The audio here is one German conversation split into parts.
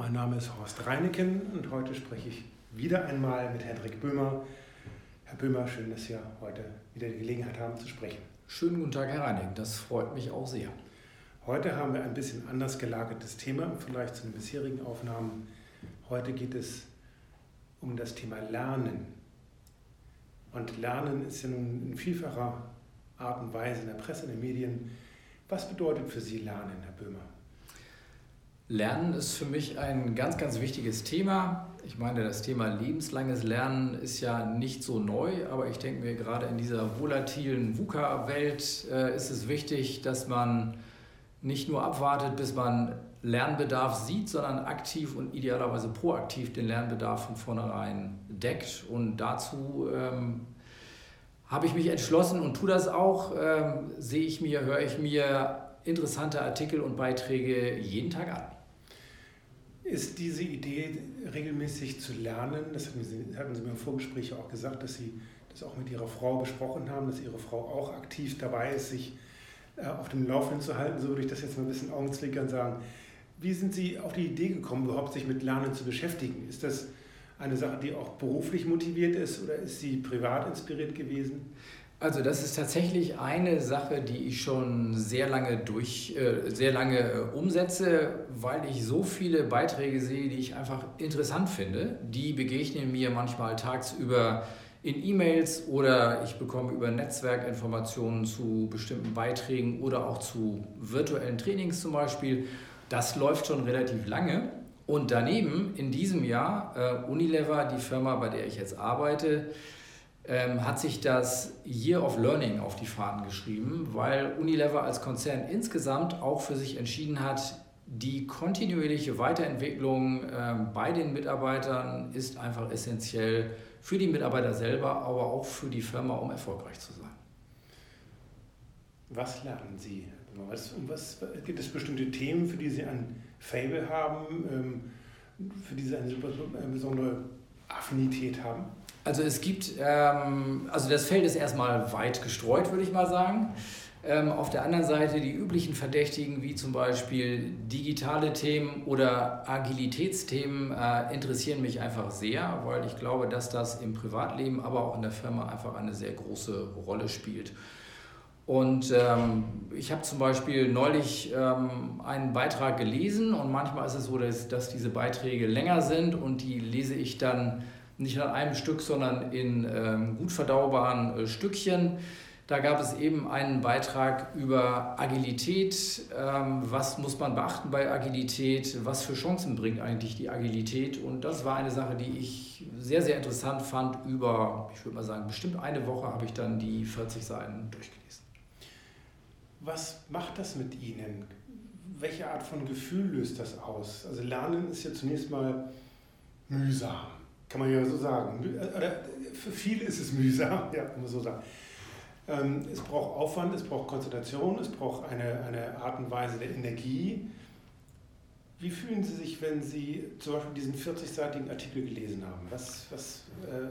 Mein Name ist Horst Reineken und heute spreche ich wieder einmal mit Hendrik Böhmer. Herr Böhmer, schön, dass Sie heute wieder die Gelegenheit haben zu sprechen. Schönen guten Tag, Herr Reineken, das freut mich auch sehr. Heute haben wir ein bisschen anders gelagertes Thema im Vergleich zu den bisherigen Aufnahmen. Heute geht es um das Thema Lernen. Und Lernen ist ja nun in vielfacher Art und Weise in der Presse, in den Medien. Was bedeutet für Sie Lernen, Herr Böhmer? Lernen ist für mich ein ganz, ganz wichtiges Thema. Ich meine, das Thema lebenslanges Lernen ist ja nicht so neu, aber ich denke mir, gerade in dieser volatilen VUCA-Welt äh, ist es wichtig, dass man nicht nur abwartet, bis man Lernbedarf sieht, sondern aktiv und idealerweise proaktiv den Lernbedarf von vornherein deckt. Und dazu ähm, habe ich mich entschlossen und tue das auch. Ähm, sehe ich mir, höre ich mir interessante Artikel und Beiträge jeden Tag an. Ist diese Idee, regelmäßig zu lernen, das hatten Sie, hatten Sie mir im Vorgespräch auch gesagt, dass Sie das auch mit Ihrer Frau besprochen haben, dass Ihre Frau auch aktiv dabei ist, sich äh, auf dem Laufenden zu halten, so würde ich das jetzt mal ein bisschen augenzwinkern sagen. Wie sind Sie auf die Idee gekommen, überhaupt sich mit Lernen zu beschäftigen? Ist das eine Sache, die auch beruflich motiviert ist oder ist sie privat inspiriert gewesen? Also das ist tatsächlich eine Sache, die ich schon sehr lange durch, äh, sehr lange äh, umsetze, weil ich so viele Beiträge sehe, die ich einfach interessant finde. Die begegnen mir manchmal tagsüber in E-Mails oder ich bekomme über Netzwerkinformationen zu bestimmten Beiträgen oder auch zu virtuellen Trainings zum Beispiel. Das läuft schon relativ lange. Und daneben in diesem Jahr, äh, Unilever, die Firma, bei der ich jetzt arbeite, ähm, hat sich das Year of Learning auf die Fahnen geschrieben, weil Unilever als Konzern insgesamt auch für sich entschieden hat, die kontinuierliche Weiterentwicklung äh, bei den Mitarbeitern ist einfach essentiell für die Mitarbeiter selber, aber auch für die Firma, um erfolgreich zu sein. Was lernen Sie? Was, was, gibt es bestimmte Themen, für die Sie ein Fable haben, ähm, für die Sie eine, eine besondere Affinität haben? Also es gibt, ähm, also das Feld ist erstmal weit gestreut, würde ich mal sagen. Ähm, auf der anderen Seite die üblichen Verdächtigen wie zum Beispiel digitale Themen oder Agilitätsthemen äh, interessieren mich einfach sehr, weil ich glaube, dass das im Privatleben, aber auch in der Firma einfach eine sehr große Rolle spielt. Und ähm, ich habe zum Beispiel neulich ähm, einen Beitrag gelesen und manchmal ist es so, dass, dass diese Beiträge länger sind und die lese ich dann nicht an einem Stück, sondern in ähm, gut verdaubaren äh, Stückchen. Da gab es eben einen Beitrag über Agilität. Ähm, was muss man beachten bei Agilität? Was für Chancen bringt eigentlich die Agilität? Und das war eine Sache, die ich sehr, sehr interessant fand. Über, ich würde mal sagen, bestimmt eine Woche habe ich dann die 40 Seiten durchgelesen. Was macht das mit Ihnen? Welche Art von Gefühl löst das aus? Also Lernen ist ja zunächst mal mühsam, kann man ja so sagen. Oder für viele ist es mühsam, ja, kann man so sagen. Ähm, es braucht Aufwand, es braucht Konzentration, es braucht eine, eine Art und Weise der Energie. Wie fühlen Sie sich, wenn Sie zum Beispiel diesen 40-seitigen Artikel gelesen haben? Was, was, äh,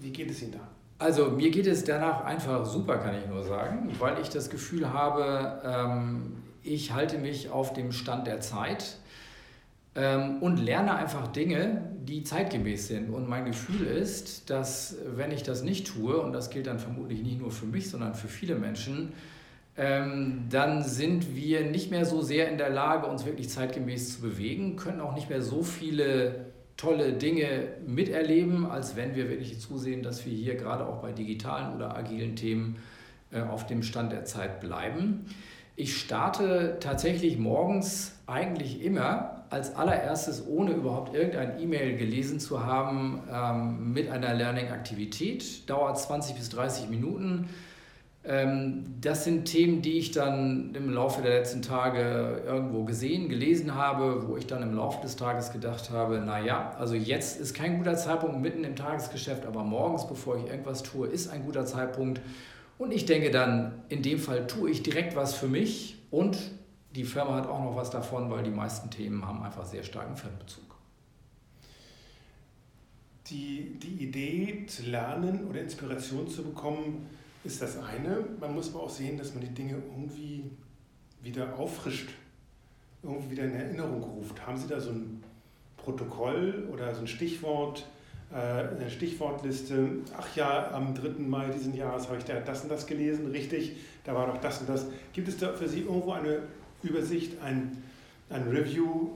wie geht es Ihnen da? Also mir geht es danach einfach super, kann ich nur sagen, weil ich das Gefühl habe, ähm, ich halte mich auf dem Stand der Zeit ähm, und lerne einfach Dinge, die zeitgemäß sind. Und mein Gefühl ist, dass wenn ich das nicht tue, und das gilt dann vermutlich nicht nur für mich, sondern für viele Menschen, ähm, dann sind wir nicht mehr so sehr in der Lage, uns wirklich zeitgemäß zu bewegen, können auch nicht mehr so viele tolle Dinge miterleben, als wenn wir wirklich zusehen, dass wir hier gerade auch bei digitalen oder agilen Themen äh, auf dem Stand der Zeit bleiben. Ich starte tatsächlich morgens eigentlich immer als allererstes, ohne überhaupt irgendein E-Mail gelesen zu haben, ähm, mit einer Learning-Aktivität. Dauert 20 bis 30 Minuten. Ähm, das sind Themen, die ich dann im Laufe der letzten Tage irgendwo gesehen, gelesen habe, wo ich dann im Laufe des Tages gedacht habe, naja, also jetzt ist kein guter Zeitpunkt mitten im Tagesgeschäft, aber morgens, bevor ich irgendwas tue, ist ein guter Zeitpunkt. Und ich denke dann, in dem Fall tue ich direkt was für mich und die Firma hat auch noch was davon, weil die meisten Themen haben einfach sehr starken Firmenbezug. Die, die Idee zu lernen oder Inspiration zu bekommen, ist das eine. Man muss aber auch sehen, dass man die Dinge irgendwie wieder auffrischt. irgendwie wieder in Erinnerung ruft? Haben Sie da so ein Protokoll oder so ein Stichwort, äh, eine Stichwortliste? Ach ja, am 3. Mai diesen Jahres habe ich da das und das gelesen, richtig, da war doch das und das. Gibt es da für Sie irgendwo eine Übersicht, ein, ein Review,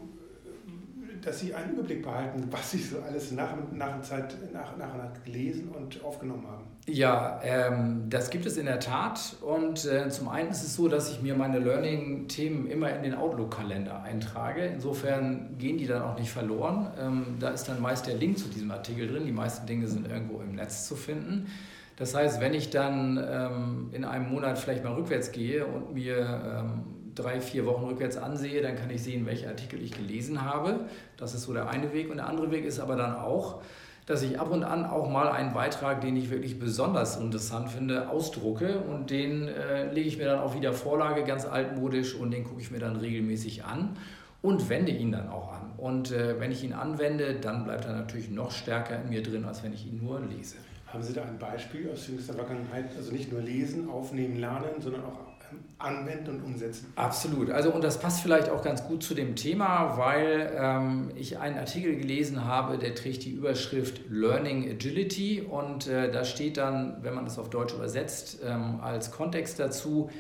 dass Sie einen Überblick behalten, was Sie so alles nach, nach, Zeit, nach, nach nach gelesen und aufgenommen haben? Ja, ähm, das gibt es in der Tat. Und äh, zum einen ist es so, dass ich mir meine Learning-Themen immer in den Outlook-Kalender eintrage. Insofern gehen die dann auch nicht verloren. Ähm, da ist dann meist der Link zu diesem Artikel drin. Die meisten Dinge sind irgendwo im Netz zu finden. Das heißt, wenn ich dann ähm, in einem Monat vielleicht mal rückwärts gehe und mir ähm, drei, vier Wochen rückwärts ansehe, dann kann ich sehen, welche Artikel ich gelesen habe. Das ist so der eine Weg. Und der andere Weg ist aber dann auch, dass ich ab und an auch mal einen Beitrag, den ich wirklich besonders interessant finde, ausdrucke und den äh, lege ich mir dann auch wieder Vorlage, ganz altmodisch und den gucke ich mir dann regelmäßig an und wende ihn dann auch an. Und äh, wenn ich ihn anwende, dann bleibt er natürlich noch stärker in mir drin, als wenn ich ihn nur lese. Haben Sie da ein Beispiel aus jüngster Vergangenheit? Also nicht nur lesen, aufnehmen, lernen, sondern auch anwenden und umsetzen. Absolut. Also und das passt vielleicht auch ganz gut zu dem Thema, weil ähm, ich einen Artikel gelesen habe, der trägt die Überschrift Learning Agility und äh, da steht dann, wenn man das auf Deutsch übersetzt, ähm, als Kontext dazu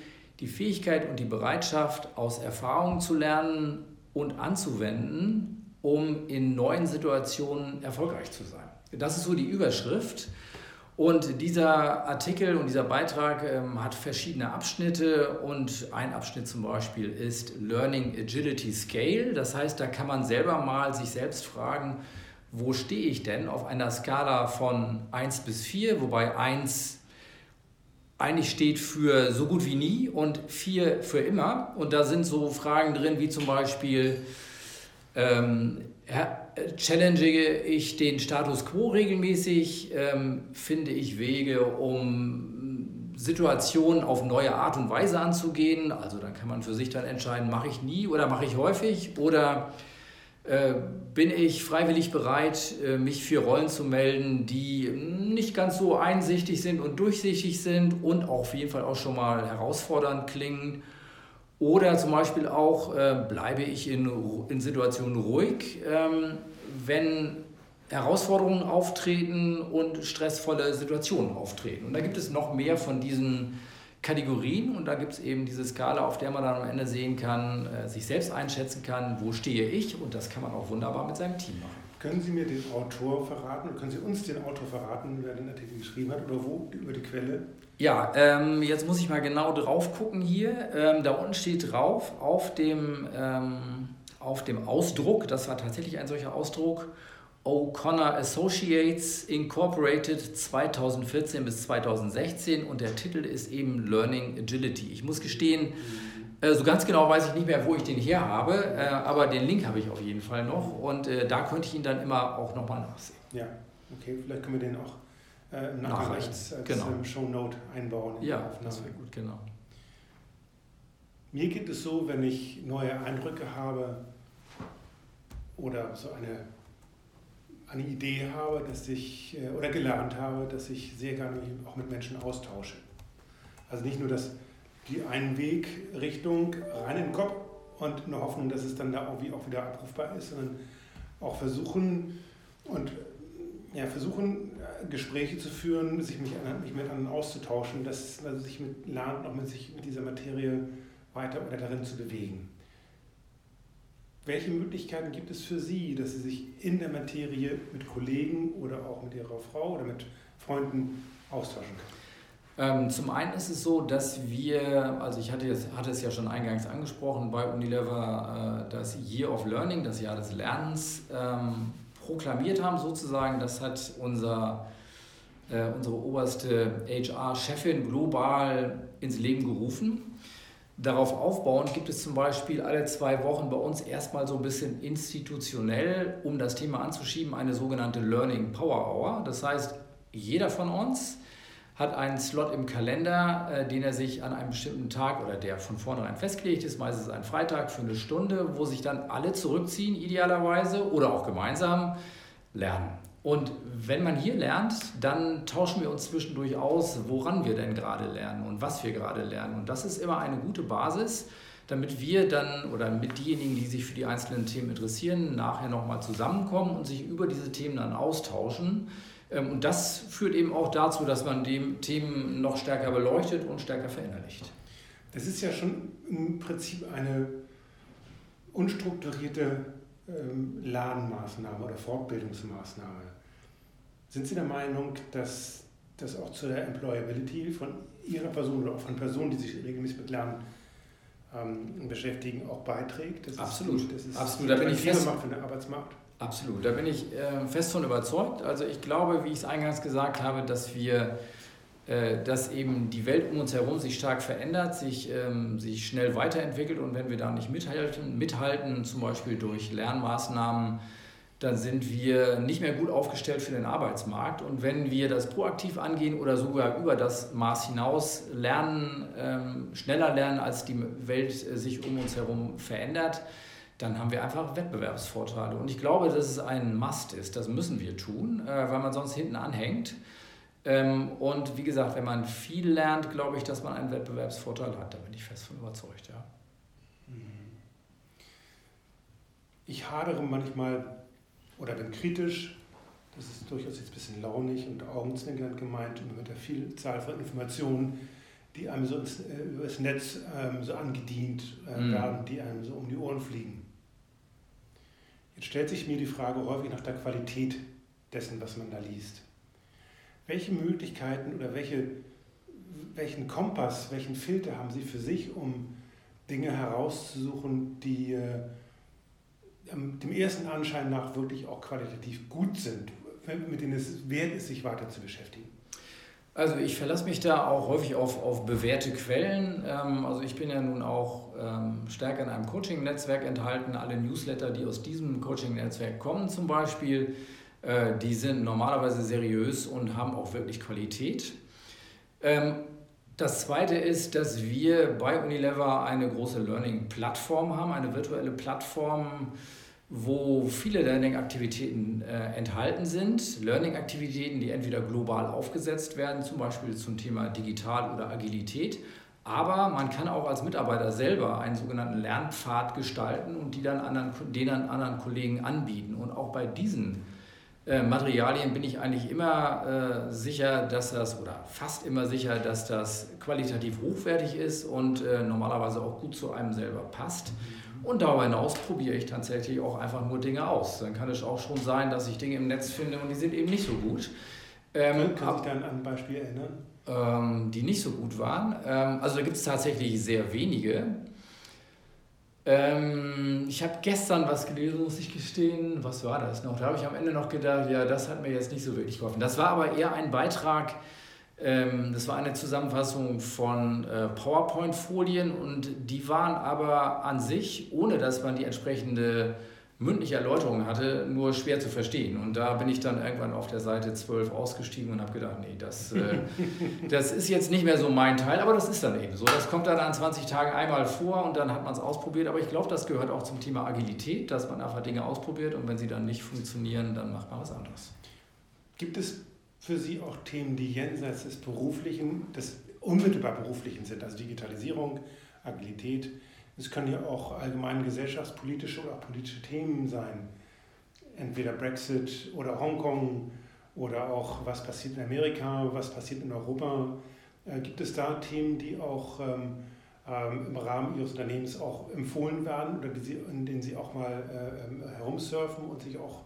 die Fähigkeit und die Bereitschaft, aus Erfahrungen zu lernen und anzuwenden, um in neuen Situationen erfolgreich zu sein. Das ist so die Überschrift. Und dieser Artikel und dieser Beitrag ähm, hat verschiedene Abschnitte und ein Abschnitt zum Beispiel ist Learning Agility Scale. Das heißt, da kann man selber mal sich selbst fragen, wo stehe ich denn auf einer Skala von 1 bis 4, wobei 1 eigentlich steht für so gut wie nie und 4 für immer. Und da sind so Fragen drin wie zum Beispiel, ähm, challenge ich den Status quo regelmäßig, ähm, finde ich Wege, um Situationen auf neue Art und Weise anzugehen. Also dann kann man für sich dann entscheiden, mache ich nie oder mache ich häufig oder äh, bin ich freiwillig bereit, äh, mich für Rollen zu melden, die nicht ganz so einsichtig sind und durchsichtig sind und auch auf jeden Fall auch schon mal herausfordernd klingen. Oder zum Beispiel auch, äh, bleibe ich in, in Situationen ruhig, ähm, wenn Herausforderungen auftreten und stressvolle Situationen auftreten. Und da gibt es noch mehr von diesen Kategorien und da gibt es eben diese Skala, auf der man dann am Ende sehen kann, äh, sich selbst einschätzen kann, wo stehe ich und das kann man auch wunderbar mit seinem Team machen. Können Sie mir den Autor verraten oder können Sie uns den Autor verraten, wer den Artikel geschrieben hat oder wo über die Quelle? Ja, ähm, jetzt muss ich mal genau drauf gucken hier. Ähm, da unten steht drauf auf dem, ähm, auf dem Ausdruck, das war tatsächlich ein solcher Ausdruck, O'Connor Associates Incorporated 2014 bis 2016 und der Titel ist eben Learning Agility. Ich muss gestehen, äh, so ganz genau weiß ich nicht mehr, wo ich den her habe, äh, aber den Link habe ich auf jeden Fall noch und äh, da könnte ich ihn dann immer auch nochmal nachsehen. Ja, okay, vielleicht können wir den auch äh, nachher als, als genau. Ähm, Shownote einbauen. ja, das wäre gut, genau. Mir geht es so, wenn ich neue Eindrücke habe oder so eine, eine Idee habe, dass ich äh, oder gelernt habe, dass ich sehr gerne auch mit Menschen austausche. Also nicht nur das, die Einwegrichtung rein in den Kopf und eine Hoffnung, dass es dann da auch, auch wieder abrufbar ist, sondern auch versuchen und ja, versuchen, äh, Gespräche zu führen, sich mich, mich mit anderen auszutauschen, dass man sich mit lernt, auch mit sich mit dieser Materie weiter oder darin zu bewegen. Welche Möglichkeiten gibt es für Sie, dass Sie sich in der Materie mit Kollegen oder auch mit Ihrer Frau oder mit Freunden austauschen können? Ähm, zum einen ist es so, dass wir, also ich hatte, hatte es ja schon eingangs angesprochen, bei Unilever äh, das Year of Learning, das Jahr des Lernens, ähm, proklamiert haben, sozusagen. Das hat unser, äh, unsere oberste HR-Chefin global ins Leben gerufen. Darauf aufbauend gibt es zum Beispiel alle zwei Wochen bei uns erstmal so ein bisschen institutionell, um das Thema anzuschieben, eine sogenannte Learning Power Hour. Das heißt, jeder von uns hat einen Slot im Kalender, äh, den er sich an einem bestimmten Tag oder der von vornherein festgelegt ist, meistens ein Freitag für eine Stunde, wo sich dann alle zurückziehen, idealerweise oder auch gemeinsam lernen. Und wenn man hier lernt, dann tauschen wir uns zwischendurch aus, woran wir denn gerade lernen und was wir gerade lernen. Und das ist immer eine gute Basis, damit wir dann oder mit diejenigen, die sich für die einzelnen Themen interessieren, nachher nochmal zusammenkommen und sich über diese Themen dann austauschen. Ähm, und das führt eben auch dazu, dass man die Themen noch stärker beleuchtet und stärker verinnerlicht. Das ist ja schon im Prinzip eine unstrukturierte ähm, Lernmaßnahme oder Fortbildungsmaßnahme. Sind Sie der Meinung, dass das auch zu der Employability von Ihrer Person oder auch von Personen, die sich regelmäßig mit Lernen ähm, beschäftigen, auch beiträgt? Das Absolut. Ist, das ist Absolut. Da bin ich fest, für den Arbeitsmarkt. Absolut. Da bin ich äh, fest von überzeugt. Also ich glaube, wie ich es eingangs gesagt habe, dass wir äh, dass eben die Welt um uns herum sich stark verändert, sich, ähm, sich schnell weiterentwickelt und wenn wir da nicht mithalten, mithalten, zum Beispiel durch Lernmaßnahmen, dann sind wir nicht mehr gut aufgestellt für den Arbeitsmarkt. Und wenn wir das proaktiv angehen oder sogar über das Maß hinaus lernen, ähm, schneller lernen, als die Welt äh, sich um uns herum verändert, dann haben wir einfach Wettbewerbsvorteile. Und ich glaube, dass es ein Must ist. Das müssen wir tun, äh, weil man sonst hinten anhängt. Ähm, und wie gesagt, wenn man viel lernt, glaube ich, dass man einen Wettbewerbsvorteil hat. Da bin ich fest von überzeugt. Ja. Ich hadere manchmal oder bin kritisch, das ist durchaus jetzt ein bisschen launig und augenzwinkernd gemeint, mit der Vielzahl von Informationen, die einem so ins, äh, über das Netz ähm, so angedient äh, mhm. werden, die einem so um die Ohren fliegen. Jetzt stellt sich mir die Frage häufig nach der Qualität dessen, was man da liest. Welche Möglichkeiten oder welche, welchen Kompass, welchen Filter haben Sie für sich, um Dinge herauszusuchen, die äh, dem ersten Anschein nach wirklich auch qualitativ gut sind, mit denen es wert ist, sich weiter zu beschäftigen? Also ich verlasse mich da auch häufig auf, auf bewährte Quellen. Ähm, also ich bin ja nun auch ähm, stärker in einem Coaching-Netzwerk enthalten. Alle Newsletter, die aus diesem Coaching-Netzwerk kommen zum Beispiel, äh, die sind normalerweise seriös und haben auch wirklich Qualität. Ähm, das zweite ist, dass wir bei Unilever eine große Learning-Plattform haben, eine virtuelle Plattform, wo viele Learning-Aktivitäten äh, enthalten sind. Learning-Aktivitäten, die entweder global aufgesetzt werden, zum Beispiel zum Thema Digital oder Agilität. Aber man kann auch als Mitarbeiter selber einen sogenannten Lernpfad gestalten und die dann anderen, den dann anderen Kollegen anbieten. Und auch bei diesen äh, Materialien bin ich eigentlich immer äh, sicher, dass das, oder fast immer sicher, dass das qualitativ hochwertig ist und äh, normalerweise auch gut zu einem selber passt. Und darüber hinaus probiere ich tatsächlich auch einfach nur Dinge aus. Dann kann es auch schon sein, dass ich Dinge im Netz finde und die sind eben nicht so gut. Ähm, kann sich dann an ein Beispiel erinnern? Ähm, die nicht so gut waren. Ähm, also da gibt es tatsächlich sehr wenige. Ähm, ich habe gestern was gelesen, muss ich gestehen. Was war das noch? Da habe ich am Ende noch gedacht, ja, das hat mir jetzt nicht so wirklich geholfen. Das war aber eher ein Beitrag, das war eine Zusammenfassung von äh, PowerPoint-Folien und die waren aber an sich, ohne dass man die entsprechende mündliche Erläuterung hatte, nur schwer zu verstehen. Und da bin ich dann irgendwann auf der Seite 12 ausgestiegen und habe gedacht, nee, das, äh, das ist jetzt nicht mehr so mein Teil, aber das ist dann eben so. Das kommt dann an 20 Tagen einmal vor und dann hat man es ausprobiert. Aber ich glaube, das gehört auch zum Thema Agilität, dass man einfach Dinge ausprobiert und wenn sie dann nicht funktionieren, dann macht man was anderes. Gibt es für Sie auch Themen, die jenseits des beruflichen, des unmittelbar beruflichen sind, also Digitalisierung, Agilität. Es können ja auch allgemein gesellschaftspolitische oder politische Themen sein. Entweder Brexit oder Hongkong oder auch was passiert in Amerika, was passiert in Europa. Äh, gibt es da Themen, die auch ähm, ähm, im Rahmen Ihres Unternehmens auch empfohlen werden oder die Sie, in denen Sie auch mal äh, ähm, herumsurfen und sich auch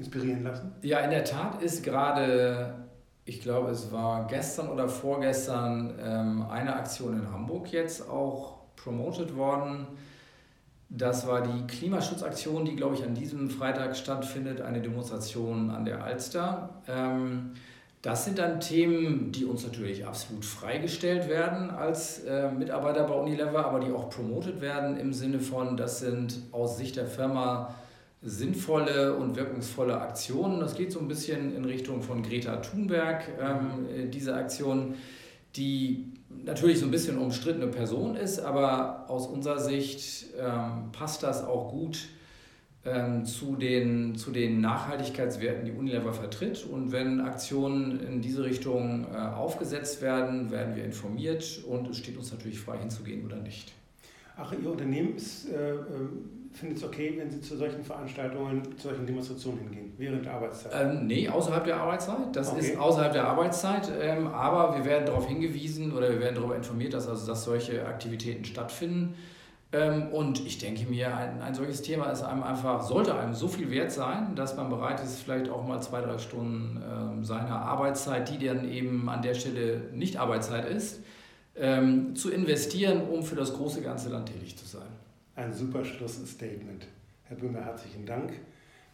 inspirieren lassen? Ja, in der Tat ist gerade, ich glaube, es war gestern oder vorgestern ähm, eine Aktion in Hamburg jetzt auch promoted worden. Das war die Klimaschutzaktion, die, glaube ich, an diesem Freitag stattfindet, eine Demonstration an der Alster. Ähm, das sind dann Themen, die uns natürlich absolut freigestellt werden als äh, Mitarbeiter bei Unilever, aber die auch promotet werden im Sinne von, das sind aus Sicht der Firma sinnvolle und wirkungsvolle Aktionen. Das geht so ein bisschen in Richtung von Greta Thunberg, ähm, diese Aktion, die natürlich so ein bisschen umstrittene Person ist, aber aus unserer Sicht ähm, passt das auch gut ähm, zu, den, zu den Nachhaltigkeitswerten, die Unilever vertritt. Und wenn Aktionen in diese Richtung äh, aufgesetzt werden, werden wir informiert und es steht uns natürlich frei hinzugehen oder nicht. Ach, Ihr Unternehmen ist, äh, ähm, findet es okay, wenn Sie zu solchen Veranstaltungen, zu solchen Demonstrationen hingehen, während der Arbeitszeit? Ähm, nee, außerhalb der Arbeitszeit. Das okay. ist außerhalb der Arbeitszeit. Ähm, aber wir werden darauf hingewiesen oder wir werden darüber informiert, dass, also, dass solche Aktivitäten stattfinden. Ähm, und ich denke mir, ein, ein solches Thema ist einem einfach, sollte einem so viel wert sein, dass man bereit ist, vielleicht auch mal zwei, drei Stunden ähm, seiner Arbeitszeit, die dann eben an der Stelle nicht Arbeitszeit ist, ähm, zu investieren, um für das große ganze Land tätig zu sein. Ein super Schlussstatement. Herr Böhmer, herzlichen Dank.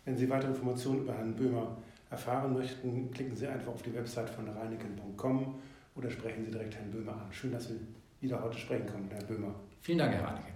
Wenn Sie weitere Informationen über Herrn Böhmer erfahren möchten, klicken Sie einfach auf die Website von reineken.com oder sprechen Sie direkt Herrn Böhmer an. Schön, dass wir wieder heute sprechen konnten, Herr Böhmer. Vielen Dank, Herr Reineken.